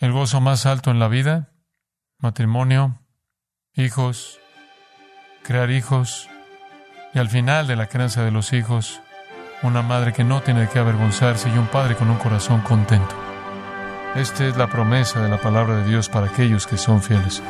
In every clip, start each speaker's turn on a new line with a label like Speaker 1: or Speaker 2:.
Speaker 1: el gozo más alto en la vida, matrimonio, hijos, crear hijos, y al final de la crianza de los hijos, una madre que no tiene qué avergonzarse y un padre con un corazón contento. Esta es la promesa de la palabra de Dios para aquellos que son fieles.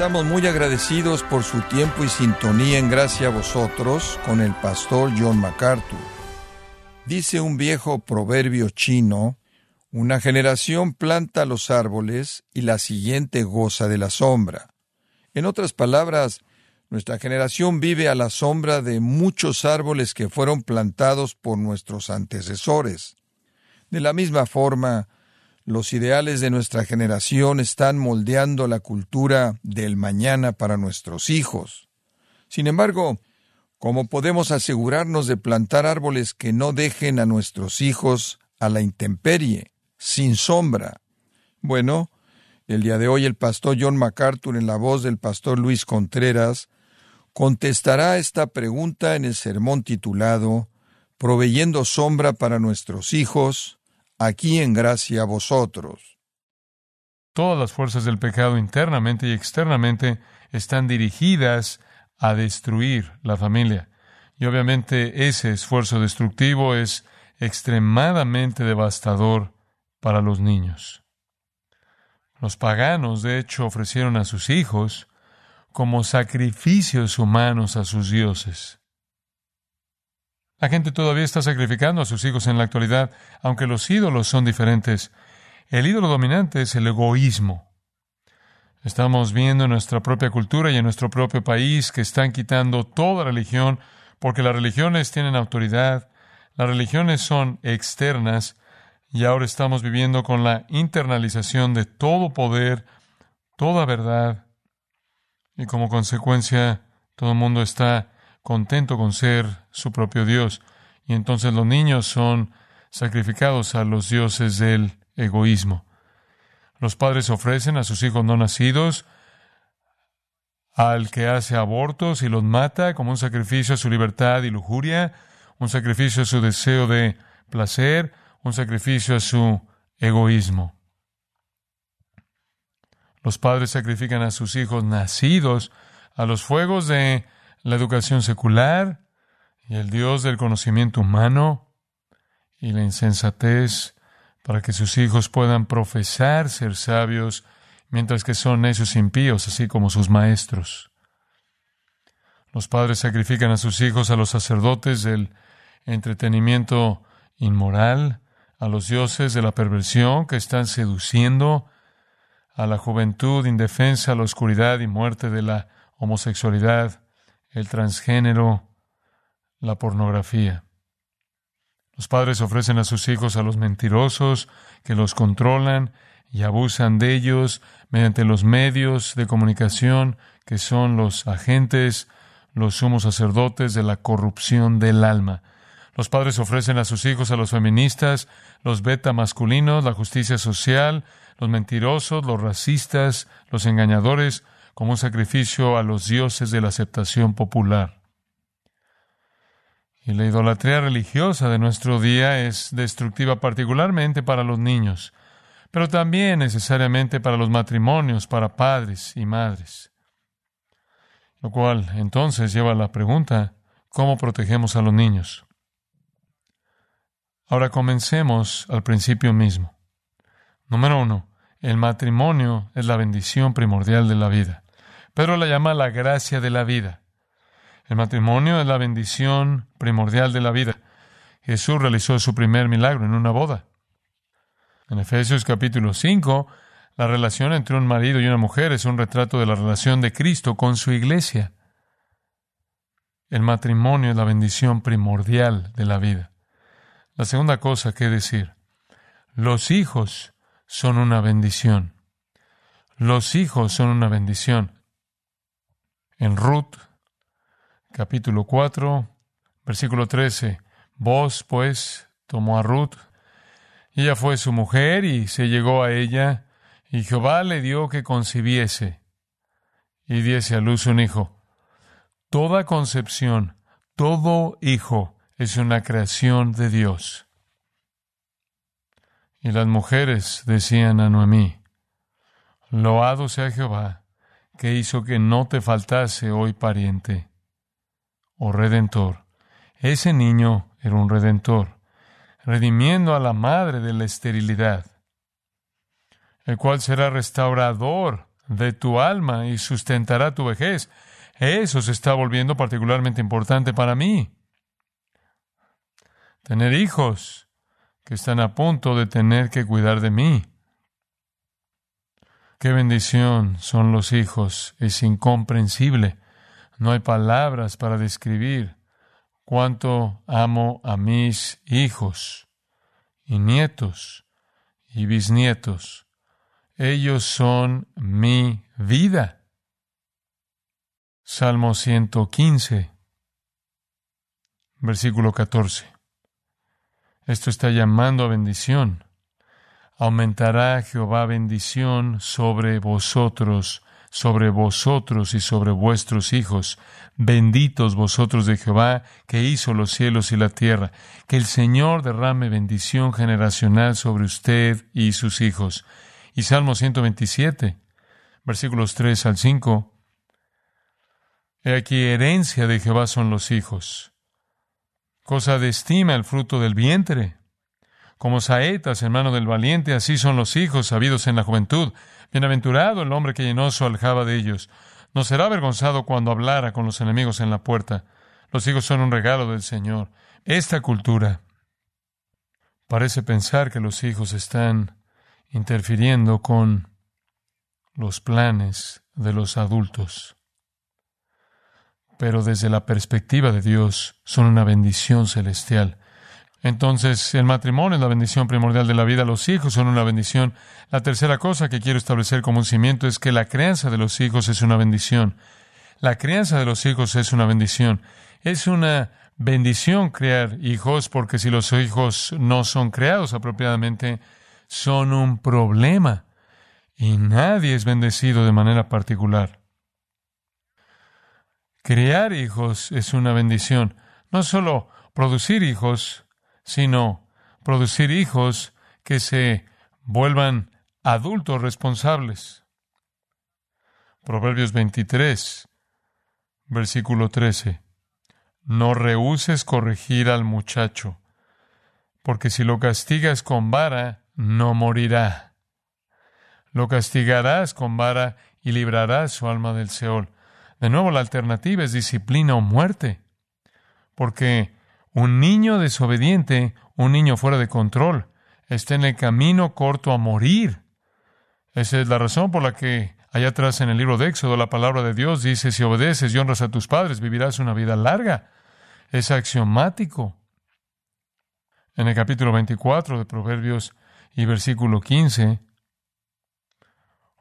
Speaker 2: Estamos muy agradecidos por su tiempo y sintonía en gracia a vosotros con el pastor John MacArthur. Dice un viejo proverbio chino, una generación planta los árboles y la siguiente goza de la sombra. En otras palabras, nuestra generación vive a la sombra de muchos árboles que fueron plantados por nuestros antecesores. De la misma forma, los ideales de nuestra generación están moldeando la cultura del mañana para nuestros hijos. Sin embargo, ¿cómo podemos asegurarnos de plantar árboles que no dejen a nuestros hijos a la intemperie, sin sombra? Bueno, el día de hoy el pastor John MacArthur en la voz del pastor Luis Contreras contestará esta pregunta en el sermón titulado Proveyendo sombra para nuestros hijos, aquí en gracia a vosotros.
Speaker 1: Todas las fuerzas del pecado internamente y externamente están dirigidas a destruir la familia. Y obviamente ese esfuerzo destructivo es extremadamente devastador para los niños. Los paganos, de hecho, ofrecieron a sus hijos como sacrificios humanos a sus dioses. La gente todavía está sacrificando a sus hijos en la actualidad, aunque los ídolos son diferentes. El ídolo dominante es el egoísmo. Estamos viendo en nuestra propia cultura y en nuestro propio país que están quitando toda religión porque las religiones tienen autoridad, las religiones son externas y ahora estamos viviendo con la internalización de todo poder, toda verdad y como consecuencia todo el mundo está contento con ser su propio Dios. Y entonces los niños son sacrificados a los dioses del egoísmo. Los padres ofrecen a sus hijos no nacidos al que hace abortos y los mata como un sacrificio a su libertad y lujuria, un sacrificio a su deseo de placer, un sacrificio a su egoísmo. Los padres sacrifican a sus hijos nacidos a los fuegos de la educación secular y el Dios del conocimiento humano y la insensatez para que sus hijos puedan profesar ser sabios mientras que son necios impíos, así como sus maestros. Los padres sacrifican a sus hijos a los sacerdotes del entretenimiento inmoral, a los dioses de la perversión que están seduciendo a la juventud indefensa, a la oscuridad y muerte de la homosexualidad, el transgénero, la pornografía. Los padres ofrecen a sus hijos a los mentirosos que los controlan y abusan de ellos mediante los medios de comunicación que son los agentes, los sumos sacerdotes de la corrupción del alma. Los padres ofrecen a sus hijos a los feministas, los beta masculinos, la justicia social, los mentirosos, los racistas, los engañadores, como un sacrificio a los dioses de la aceptación popular. Y la idolatría religiosa de nuestro día es destructiva particularmente para los niños, pero también necesariamente para los matrimonios, para padres y madres. Lo cual entonces lleva a la pregunta, ¿cómo protegemos a los niños? Ahora comencemos al principio mismo. Número uno, el matrimonio es la bendición primordial de la vida. Pedro la llama la gracia de la vida. El matrimonio es la bendición primordial de la vida. Jesús realizó su primer milagro en una boda. En Efesios capítulo 5, la relación entre un marido y una mujer es un retrato de la relación de Cristo con su iglesia. El matrimonio es la bendición primordial de la vida. La segunda cosa que decir, los hijos son una bendición. Los hijos son una bendición en Ruth, capítulo 4, versículo 13. Vos, pues, tomó a Ruth, y ella fue su mujer y se llegó a ella, y Jehová le dio que concibiese y diese a luz un hijo. Toda concepción, todo hijo es una creación de Dios. Y las mujeres decían a Noemí, Loado sea Jehová, que hizo que no te faltase hoy pariente, o redentor. Ese niño era un redentor, redimiendo a la madre de la esterilidad, el cual será restaurador de tu alma y sustentará tu vejez. Eso se está volviendo particularmente importante para mí. Tener hijos que están a punto de tener que cuidar de mí. Qué bendición son los hijos. Es incomprensible. No hay palabras para describir cuánto amo a mis hijos y nietos y bisnietos. Ellos son mi vida. Salmo 115, versículo 14. Esto está llamando a bendición. Aumentará Jehová bendición sobre vosotros, sobre vosotros y sobre vuestros hijos. Benditos vosotros de Jehová, que hizo los cielos y la tierra. Que el Señor derrame bendición generacional sobre usted y sus hijos. Y Salmo 127, versículos 3 al 5. He aquí herencia de Jehová son los hijos cosa de estima el fruto del vientre. Como saetas en mano del valiente, así son los hijos sabidos en la juventud. Bienaventurado el hombre que llenó su aljaba de ellos. No será avergonzado cuando hablara con los enemigos en la puerta. Los hijos son un regalo del Señor. Esta cultura parece pensar que los hijos están interfiriendo con los planes de los adultos pero desde la perspectiva de Dios son una bendición celestial. Entonces, el matrimonio es la bendición primordial de la vida, los hijos son una bendición. La tercera cosa que quiero establecer como un cimiento es que la crianza de los hijos es una bendición. La crianza de los hijos es una bendición. Es una bendición crear hijos porque si los hijos no son creados apropiadamente, son un problema. Y nadie es bendecido de manera particular. Criar hijos es una bendición. No solo producir hijos, sino producir hijos que se vuelvan adultos responsables. Proverbios 23, versículo 13. No rehuses corregir al muchacho, porque si lo castigas con vara, no morirá. Lo castigarás con vara y librarás su alma del Seol. De nuevo, la alternativa es disciplina o muerte. Porque un niño desobediente, un niño fuera de control, está en el camino corto a morir. Esa es la razón por la que allá atrás en el libro de Éxodo la palabra de Dios dice, si obedeces y honras a tus padres, vivirás una vida larga. Es axiomático. En el capítulo 24 de Proverbios y versículo 15,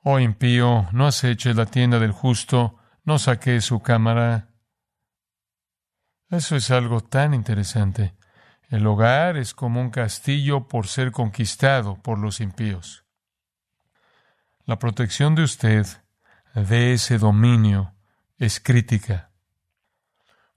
Speaker 1: Oh impío, no aceches la tienda del justo, no saqué su cámara. Eso es algo tan interesante. El hogar es como un castillo por ser conquistado por los impíos. La protección de usted de ese dominio es crítica.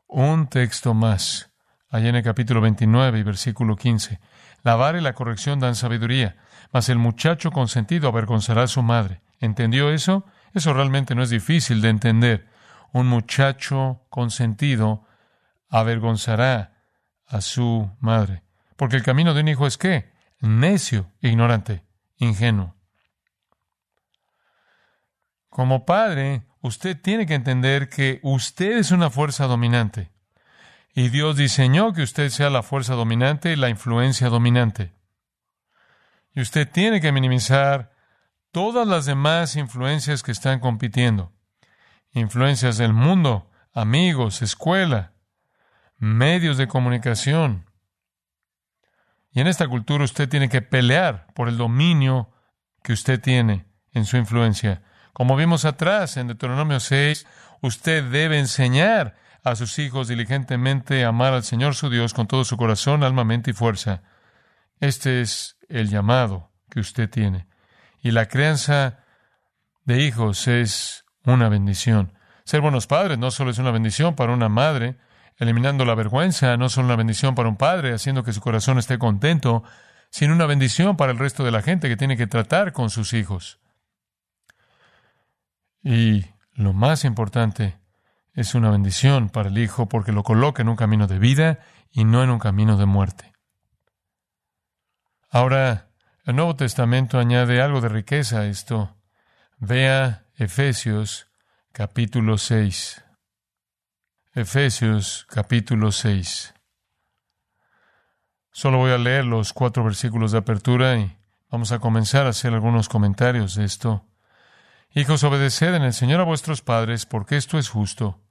Speaker 1: Un texto más, allá en el capítulo 29 y versículo 15. La vara y la corrección dan sabiduría, mas el muchacho consentido avergonzará a su madre. ¿Entendió eso? Eso realmente no es difícil de entender. Un muchacho consentido avergonzará a su madre. Porque el camino de un hijo es qué? Necio, ignorante, ingenuo. Como padre, usted tiene que entender que usted es una fuerza dominante. Y Dios diseñó que usted sea la fuerza dominante y la influencia dominante. Y usted tiene que minimizar todas las demás influencias que están compitiendo. Influencias del mundo, amigos, escuela, medios de comunicación. Y en esta cultura usted tiene que pelear por el dominio que usted tiene en su influencia. Como vimos atrás en Deuteronomio 6, usted debe enseñar a sus hijos diligentemente a amar al Señor su Dios con todo su corazón, alma, mente y fuerza. Este es el llamado que usted tiene. Y la crianza de hijos es una bendición. Ser buenos padres no solo es una bendición para una madre, eliminando la vergüenza, no solo una bendición para un padre, haciendo que su corazón esté contento, sino una bendición para el resto de la gente que tiene que tratar con sus hijos. Y lo más importante, es una bendición para el Hijo porque lo coloca en un camino de vida y no en un camino de muerte. Ahora, el Nuevo Testamento añade algo de riqueza a esto. Vea Efesios capítulo 6. Efesios capítulo 6. Solo voy a leer los cuatro versículos de apertura y vamos a comenzar a hacer algunos comentarios de esto. Hijos, obedeced en el Señor a vuestros padres, porque esto es justo.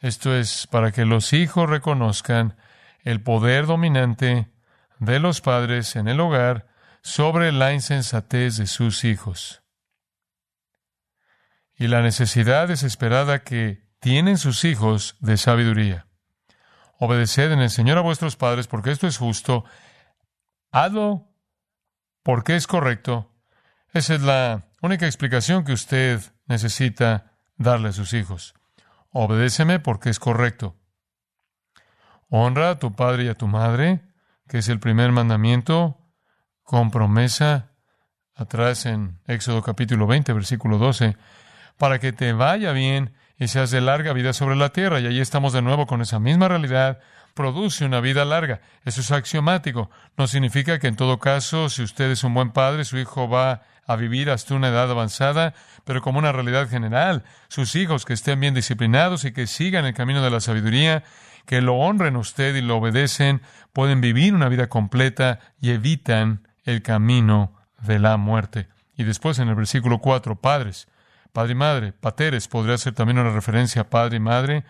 Speaker 1: Esto es para que los hijos reconozcan el poder dominante de los padres en el hogar sobre la insensatez de sus hijos y la necesidad desesperada que tienen sus hijos de sabiduría. Obedeced en el Señor a vuestros padres porque esto es justo. Hazlo porque es correcto. Esa es la única explicación que usted necesita darle a sus hijos. Obedéceme porque es correcto. Honra a tu padre y a tu madre, que es el primer mandamiento, con promesa, atrás en Éxodo capítulo 20, versículo 12, para que te vaya bien y seas de larga vida sobre la tierra. Y ahí estamos de nuevo con esa misma realidad. Produce una vida larga. Eso es axiomático. No significa que en todo caso, si usted es un buen padre, su hijo va a vivir hasta una edad avanzada, pero como una realidad general, sus hijos que estén bien disciplinados y que sigan el camino de la sabiduría, que lo honren usted y lo obedecen, pueden vivir una vida completa y evitan el camino de la muerte. Y después en el versículo 4, padres, padre y madre, pateres, podría ser también una referencia a padre y madre.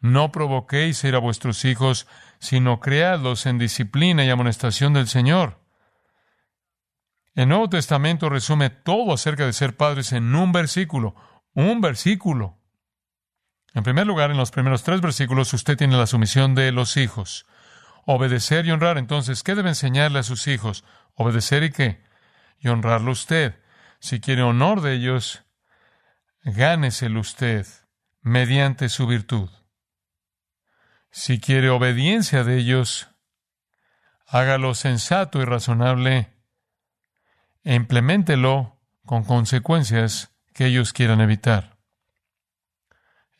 Speaker 1: No provoquéis ir a vuestros hijos, sino creadlos en disciplina y amonestación del Señor. El Nuevo Testamento resume todo acerca de ser padres en un versículo, un versículo. En primer lugar, en los primeros tres versículos, usted tiene la sumisión de los hijos. Obedecer y honrar. Entonces, ¿qué debe enseñarle a sus hijos? Obedecer y qué? Y honrarlo usted. Si quiere honor de ellos, gáneselo usted mediante su virtud. Si quiere obediencia de ellos, hágalo sensato y razonable e implementelo con consecuencias que ellos quieran evitar.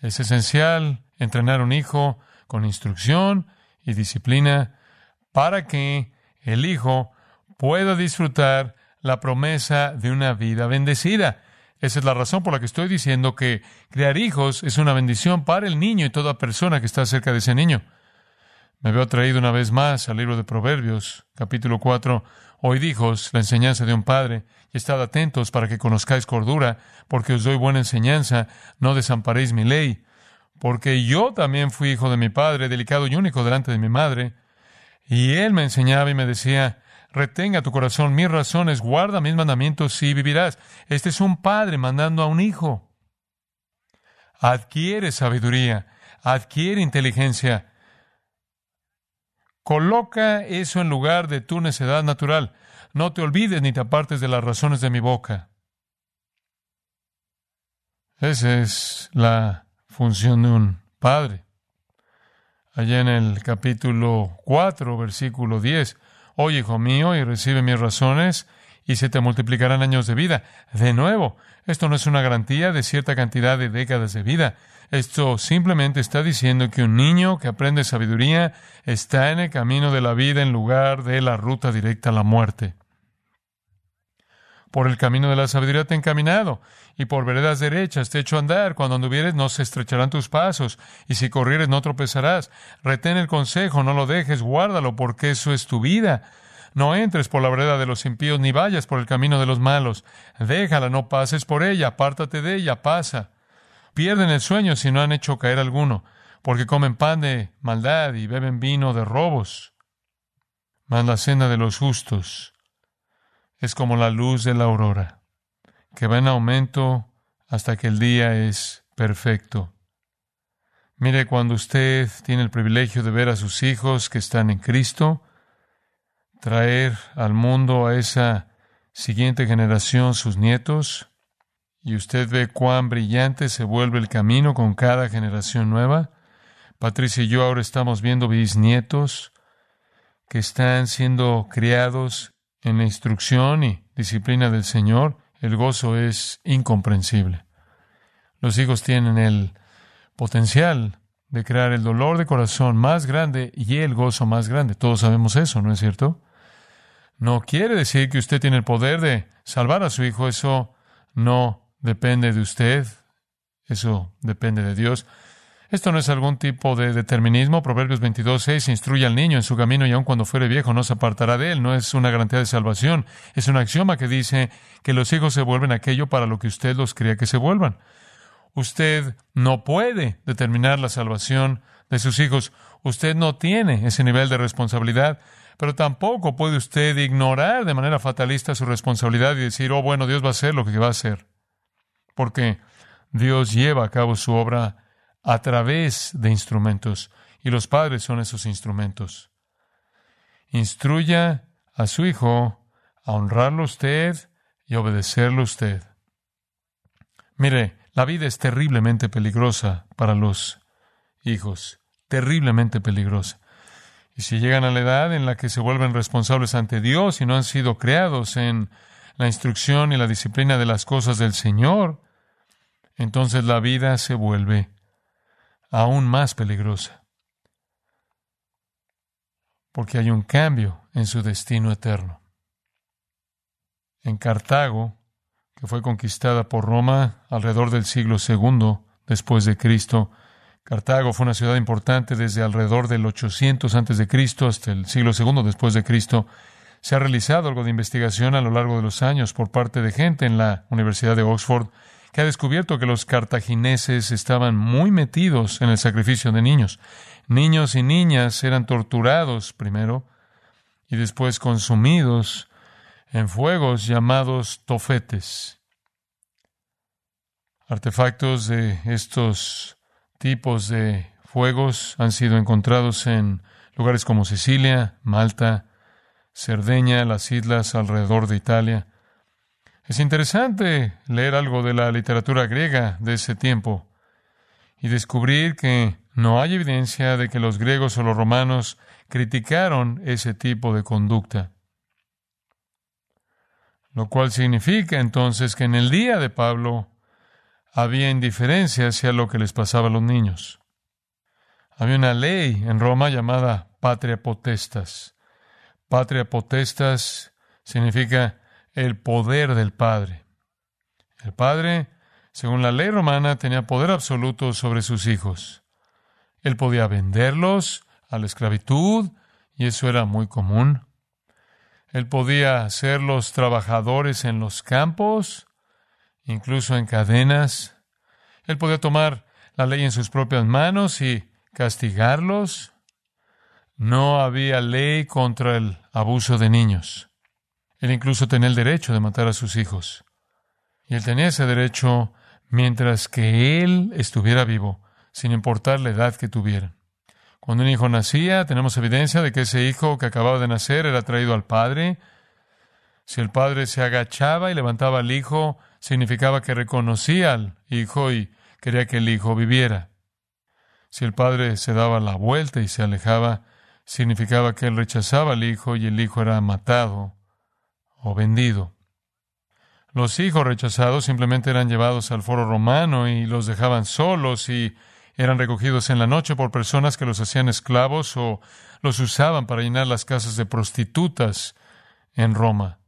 Speaker 1: Es esencial entrenar a un hijo con instrucción y disciplina para que el hijo pueda disfrutar la promesa de una vida bendecida. Esa es la razón por la que estoy diciendo que crear hijos es una bendición para el niño y toda persona que está cerca de ese niño. Me veo traído una vez más al libro de Proverbios, capítulo 4, Oíd, hijos, la enseñanza de un padre, y estad atentos para que conozcáis cordura, porque os doy buena enseñanza, no desamparéis mi ley. Porque yo también fui hijo de mi padre, delicado y único delante de mi madre, y él me enseñaba y me decía, retenga tu corazón mis razones, guarda mis mandamientos y vivirás. Este es un padre mandando a un hijo. Adquiere sabiduría, adquiere inteligencia, Coloca eso en lugar de tu necedad natural. No te olvides ni te apartes de las razones de mi boca. Esa es la función de un padre. Allá en el capítulo 4, versículo 10. Oye, hijo mío, y recibe mis razones, y se te multiplicarán años de vida. De nuevo, esto no es una garantía de cierta cantidad de décadas de vida. Esto simplemente está diciendo que un niño que aprende sabiduría está en el camino de la vida en lugar de la ruta directa a la muerte. Por el camino de la sabiduría te he encaminado, y por veredas derechas te he hecho andar. Cuando anduvieres no se estrecharán tus pasos, y si corrieres no tropezarás. Retén el consejo, no lo dejes, guárdalo, porque eso es tu vida. No entres por la vereda de los impíos, ni vayas por el camino de los malos. Déjala, no pases por ella, apártate de ella, pasa. Pierden el sueño si no han hecho caer alguno, porque comen pan de maldad y beben vino de robos. Mas la cena de los justos es como la luz de la aurora, que va en aumento hasta que el día es perfecto. Mire, cuando usted tiene el privilegio de ver a sus hijos que están en Cristo, traer al mundo a esa siguiente generación sus nietos, y usted ve cuán brillante se vuelve el camino con cada generación nueva, Patricia y yo ahora estamos viendo bisnietos que están siendo criados en la instrucción y disciplina del Señor. El gozo es incomprensible. Los hijos tienen el potencial de crear el dolor de corazón más grande y el gozo más grande. Todos sabemos eso, ¿no es cierto? No quiere decir que usted tiene el poder de salvar a su hijo. Eso no depende de usted. Eso depende de Dios. Esto no es algún tipo de determinismo. Proverbios 22.6 instruye al niño en su camino y aun cuando fuere viejo no se apartará de él. No es una garantía de salvación. Es un axioma que dice que los hijos se vuelven aquello para lo que usted los crea que se vuelvan. Usted no puede determinar la salvación de sus hijos. Usted no tiene ese nivel de responsabilidad, pero tampoco puede usted ignorar de manera fatalista su responsabilidad y decir, oh, bueno, Dios va a hacer lo que va a hacer. Porque Dios lleva a cabo su obra a través de instrumentos y los padres son esos instrumentos. Instruya a su hijo a honrarlo usted y obedecerlo usted. Mire, la vida es terriblemente peligrosa para los hijos, terriblemente peligrosa. Y si llegan a la edad en la que se vuelven responsables ante Dios y no han sido creados en la instrucción y la disciplina de las cosas del Señor, entonces la vida se vuelve aún más peligrosa, porque hay un cambio en su destino eterno. En Cartago, que fue conquistada por Roma alrededor del siglo II después de Cristo, Cartago fue una ciudad importante desde alrededor del 800 antes de Cristo hasta el siglo II después de Cristo. Se ha realizado algo de investigación a lo largo de los años por parte de gente en la Universidad de Oxford que ha descubierto que los cartagineses estaban muy metidos en el sacrificio de niños. Niños y niñas eran torturados primero y después consumidos en fuegos llamados tofetes. Artefactos de estos tipos de fuegos han sido encontrados en lugares como Sicilia, Malta, Cerdeña, las islas alrededor de Italia. Es interesante leer algo de la literatura griega de ese tiempo y descubrir que no hay evidencia de que los griegos o los romanos criticaron ese tipo de conducta. Lo cual significa entonces que en el día de Pablo había indiferencia hacia lo que les pasaba a los niños. Había una ley en Roma llamada patria potestas. Patria potestas significa el poder del Padre. El Padre, según la ley romana, tenía poder absoluto sobre sus hijos. Él podía venderlos a la esclavitud, y eso era muy común. Él podía hacerlos trabajadores en los campos, incluso en cadenas. Él podía tomar la ley en sus propias manos y castigarlos. No había ley contra el abuso de niños. Él incluso tenía el derecho de matar a sus hijos. Y él tenía ese derecho mientras que él estuviera vivo, sin importar la edad que tuviera. Cuando un hijo nacía, tenemos evidencia de que ese hijo que acababa de nacer era traído al padre. Si el padre se agachaba y levantaba al hijo, significaba que reconocía al hijo y quería que el hijo viviera. Si el padre se daba la vuelta y se alejaba, significaba que él rechazaba al hijo y el hijo era matado o vendido. Los hijos rechazados simplemente eran llevados al foro romano y los dejaban solos y eran recogidos en la noche por personas que los hacían esclavos o los usaban para llenar las casas de prostitutas en Roma.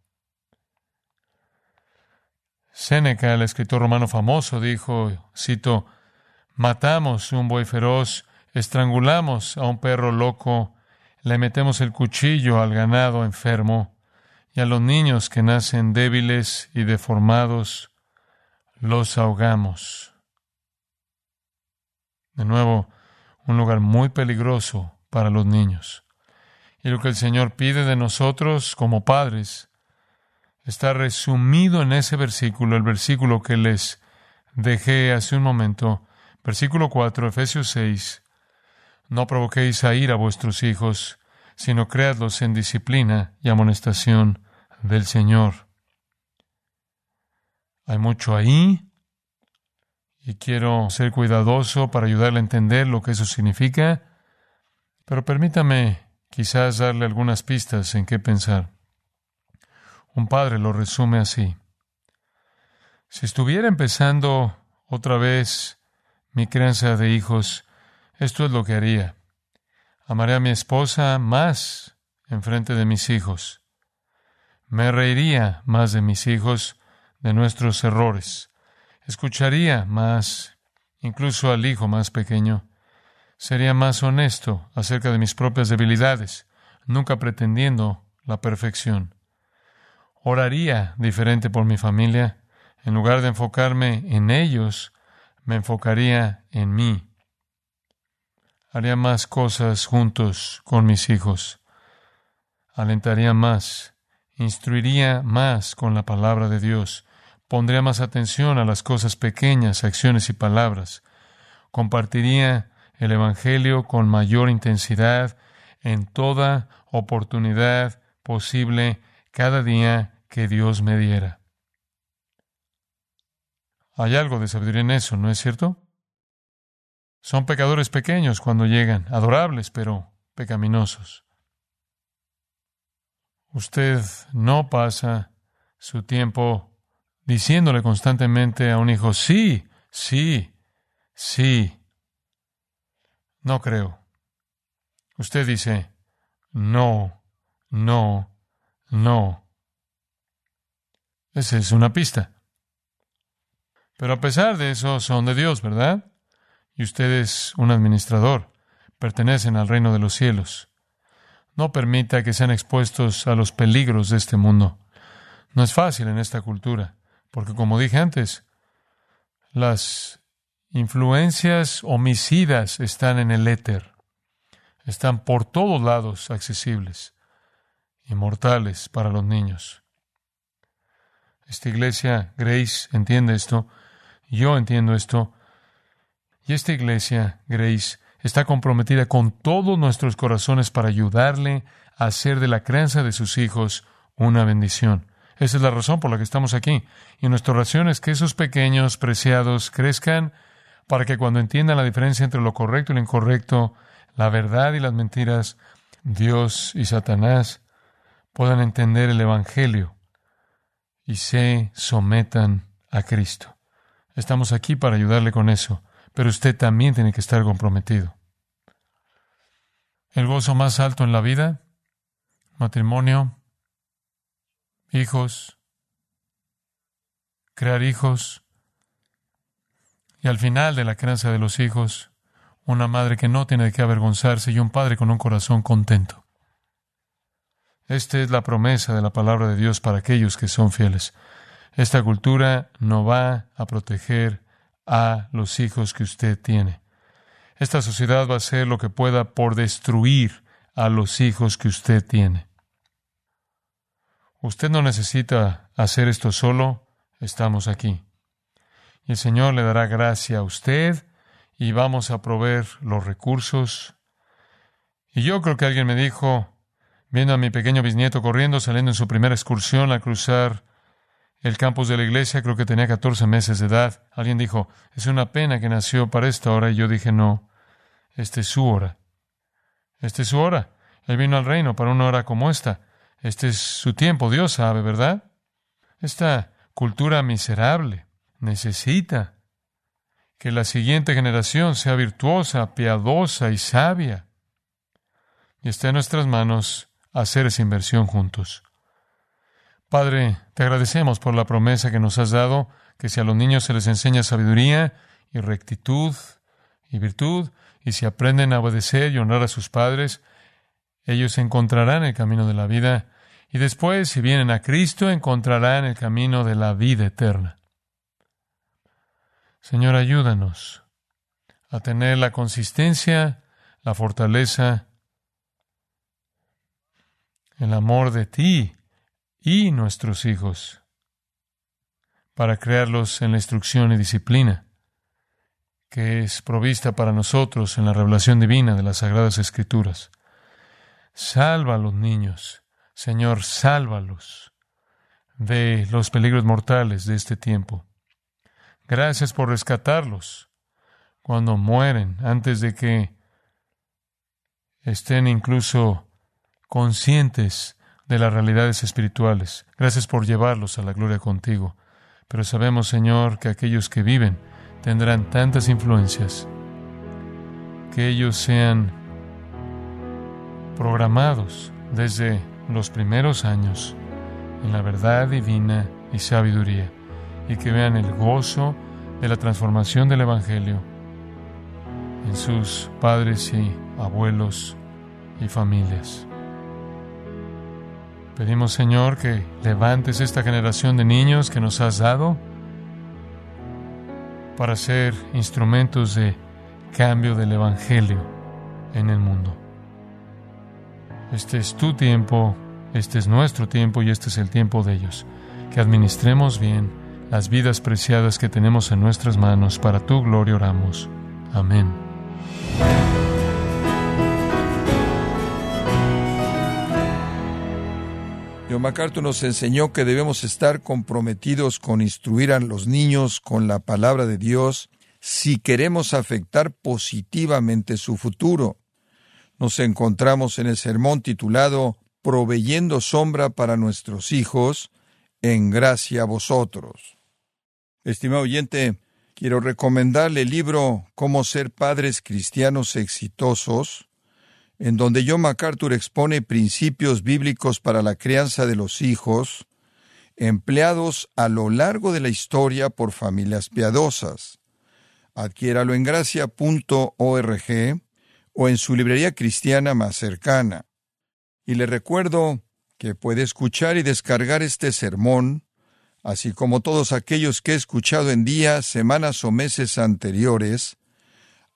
Speaker 1: Séneca, el escritor romano famoso, dijo, cito, matamos un buey feroz, estrangulamos a un perro loco, le metemos el cuchillo al ganado enfermo, y a los niños que nacen débiles y deformados los ahogamos. De nuevo, un lugar muy peligroso para los niños. Y lo que el Señor pide de nosotros como padres está resumido en ese versículo, el versículo que les dejé hace un momento, versículo 4, Efesios 6. No provoquéis a ir a vuestros hijos, sino creadlos en disciplina y amonestación del Señor. Hay mucho ahí y quiero ser cuidadoso para ayudarle a entender lo que eso significa, pero permítame quizás darle algunas pistas en qué pensar. Un padre lo resume así. Si estuviera empezando otra vez mi crianza de hijos, esto es lo que haría. Amaré a mi esposa más en frente de mis hijos. Me reiría más de mis hijos, de nuestros errores. Escucharía más, incluso al hijo más pequeño. Sería más honesto acerca de mis propias debilidades, nunca pretendiendo la perfección. Oraría diferente por mi familia. En lugar de enfocarme en ellos, me enfocaría en mí. Haría más cosas juntos con mis hijos. Alentaría más. Instruiría más con la palabra de Dios. Pondría más atención a las cosas pequeñas, acciones y palabras. Compartiría el Evangelio con mayor intensidad en toda oportunidad posible cada día que Dios me diera. Hay algo de sabiduría en eso, ¿no es cierto? Son pecadores pequeños cuando llegan, adorables, pero pecaminosos. Usted no pasa su tiempo diciéndole constantemente a un hijo, sí, sí, sí. No creo. Usted dice, no, no, no. Esa es una pista. Pero a pesar de eso, son de Dios, ¿verdad? Y usted es un administrador. Pertenecen al reino de los cielos. No permita que sean expuestos a los peligros de este mundo. No es fácil en esta cultura, porque como dije antes, las influencias homicidas están en el éter, están por todos lados accesibles, inmortales para los niños. Esta iglesia, Grace, entiende esto, yo entiendo esto, y esta iglesia, Grace, está comprometida con todos nuestros corazones para ayudarle a hacer de la crianza de sus hijos una bendición. Esa es la razón por la que estamos aquí. Y nuestra oración es que esos pequeños, preciados, crezcan para que cuando entiendan la diferencia entre lo correcto y lo incorrecto, la verdad y las mentiras, Dios y Satanás puedan entender el Evangelio y se sometan a Cristo. Estamos aquí para ayudarle con eso pero usted también tiene que estar comprometido. El gozo más alto en la vida, matrimonio, hijos, crear hijos, y al final de la crianza de los hijos, una madre que no tiene de qué avergonzarse y un padre con un corazón contento. Esta es la promesa de la palabra de Dios para aquellos que son fieles. Esta cultura no va a proteger a los hijos que usted tiene. Esta sociedad va a hacer lo que pueda por destruir a los hijos que usted tiene. Usted no necesita hacer esto solo, estamos aquí. Y el Señor le dará gracia a usted y vamos a proveer los recursos. Y yo creo que alguien me dijo, viendo a mi pequeño bisnieto corriendo, saliendo en su primera excursión a cruzar el campus de la iglesia, creo que tenía 14 meses de edad. Alguien dijo, es una pena que nació para esta hora, y yo dije, no, esta es su hora. Esta es su hora. Él vino al reino para una hora como esta. Este es su tiempo, Dios sabe, ¿verdad? Esta cultura miserable necesita que la siguiente generación sea virtuosa, piadosa y sabia. Y está en nuestras manos hacer esa inversión juntos. Padre, te agradecemos por la promesa que nos has dado, que si a los niños se les enseña sabiduría y rectitud y virtud, y si aprenden a obedecer y honrar a sus padres, ellos encontrarán el camino de la vida, y después, si vienen a Cristo, encontrarán el camino de la vida eterna. Señor, ayúdanos a tener la consistencia, la fortaleza, el amor de ti y nuestros hijos, para crearlos en la instrucción y disciplina que es provista para nosotros en la revelación divina de las Sagradas Escrituras. Salva a los niños, Señor, sálvalos de los peligros mortales de este tiempo. Gracias por rescatarlos cuando mueren, antes de que estén incluso conscientes de las realidades espirituales. Gracias por llevarlos a la gloria contigo. Pero sabemos, Señor, que aquellos que viven tendrán tantas influencias, que ellos sean programados desde los primeros años en la verdad divina y sabiduría, y que vean el gozo de la transformación del Evangelio en sus padres y abuelos y familias. Pedimos, Señor, que levantes esta generación de niños que nos has dado para ser instrumentos de cambio del Evangelio en el mundo. Este es tu tiempo, este es nuestro tiempo y este es el tiempo de ellos. Que administremos bien las vidas preciadas que tenemos en nuestras manos. Para tu gloria oramos. Amén.
Speaker 2: John MacArthur nos enseñó que debemos estar comprometidos con instruir a los niños con la palabra de Dios si queremos afectar positivamente su futuro. Nos encontramos en el sermón titulado Proveyendo sombra para nuestros hijos, en gracia a vosotros. Estimado oyente, quiero recomendarle el libro Cómo ser padres cristianos exitosos, en donde John MacArthur expone principios bíblicos para la crianza de los hijos, empleados a lo largo de la historia por familias piadosas. Adquiéralo en gracia.org o en su librería cristiana más cercana. Y le recuerdo que puede escuchar y descargar este sermón, así como todos aquellos que he escuchado en días, semanas o meses anteriores,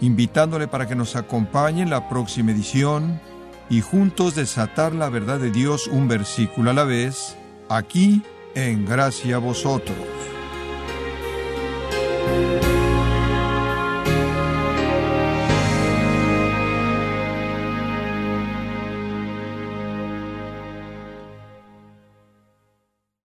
Speaker 2: invitándole para que nos acompañe en la próxima edición y juntos desatar la verdad de Dios un versículo a la vez, aquí en Gracia a Vosotros.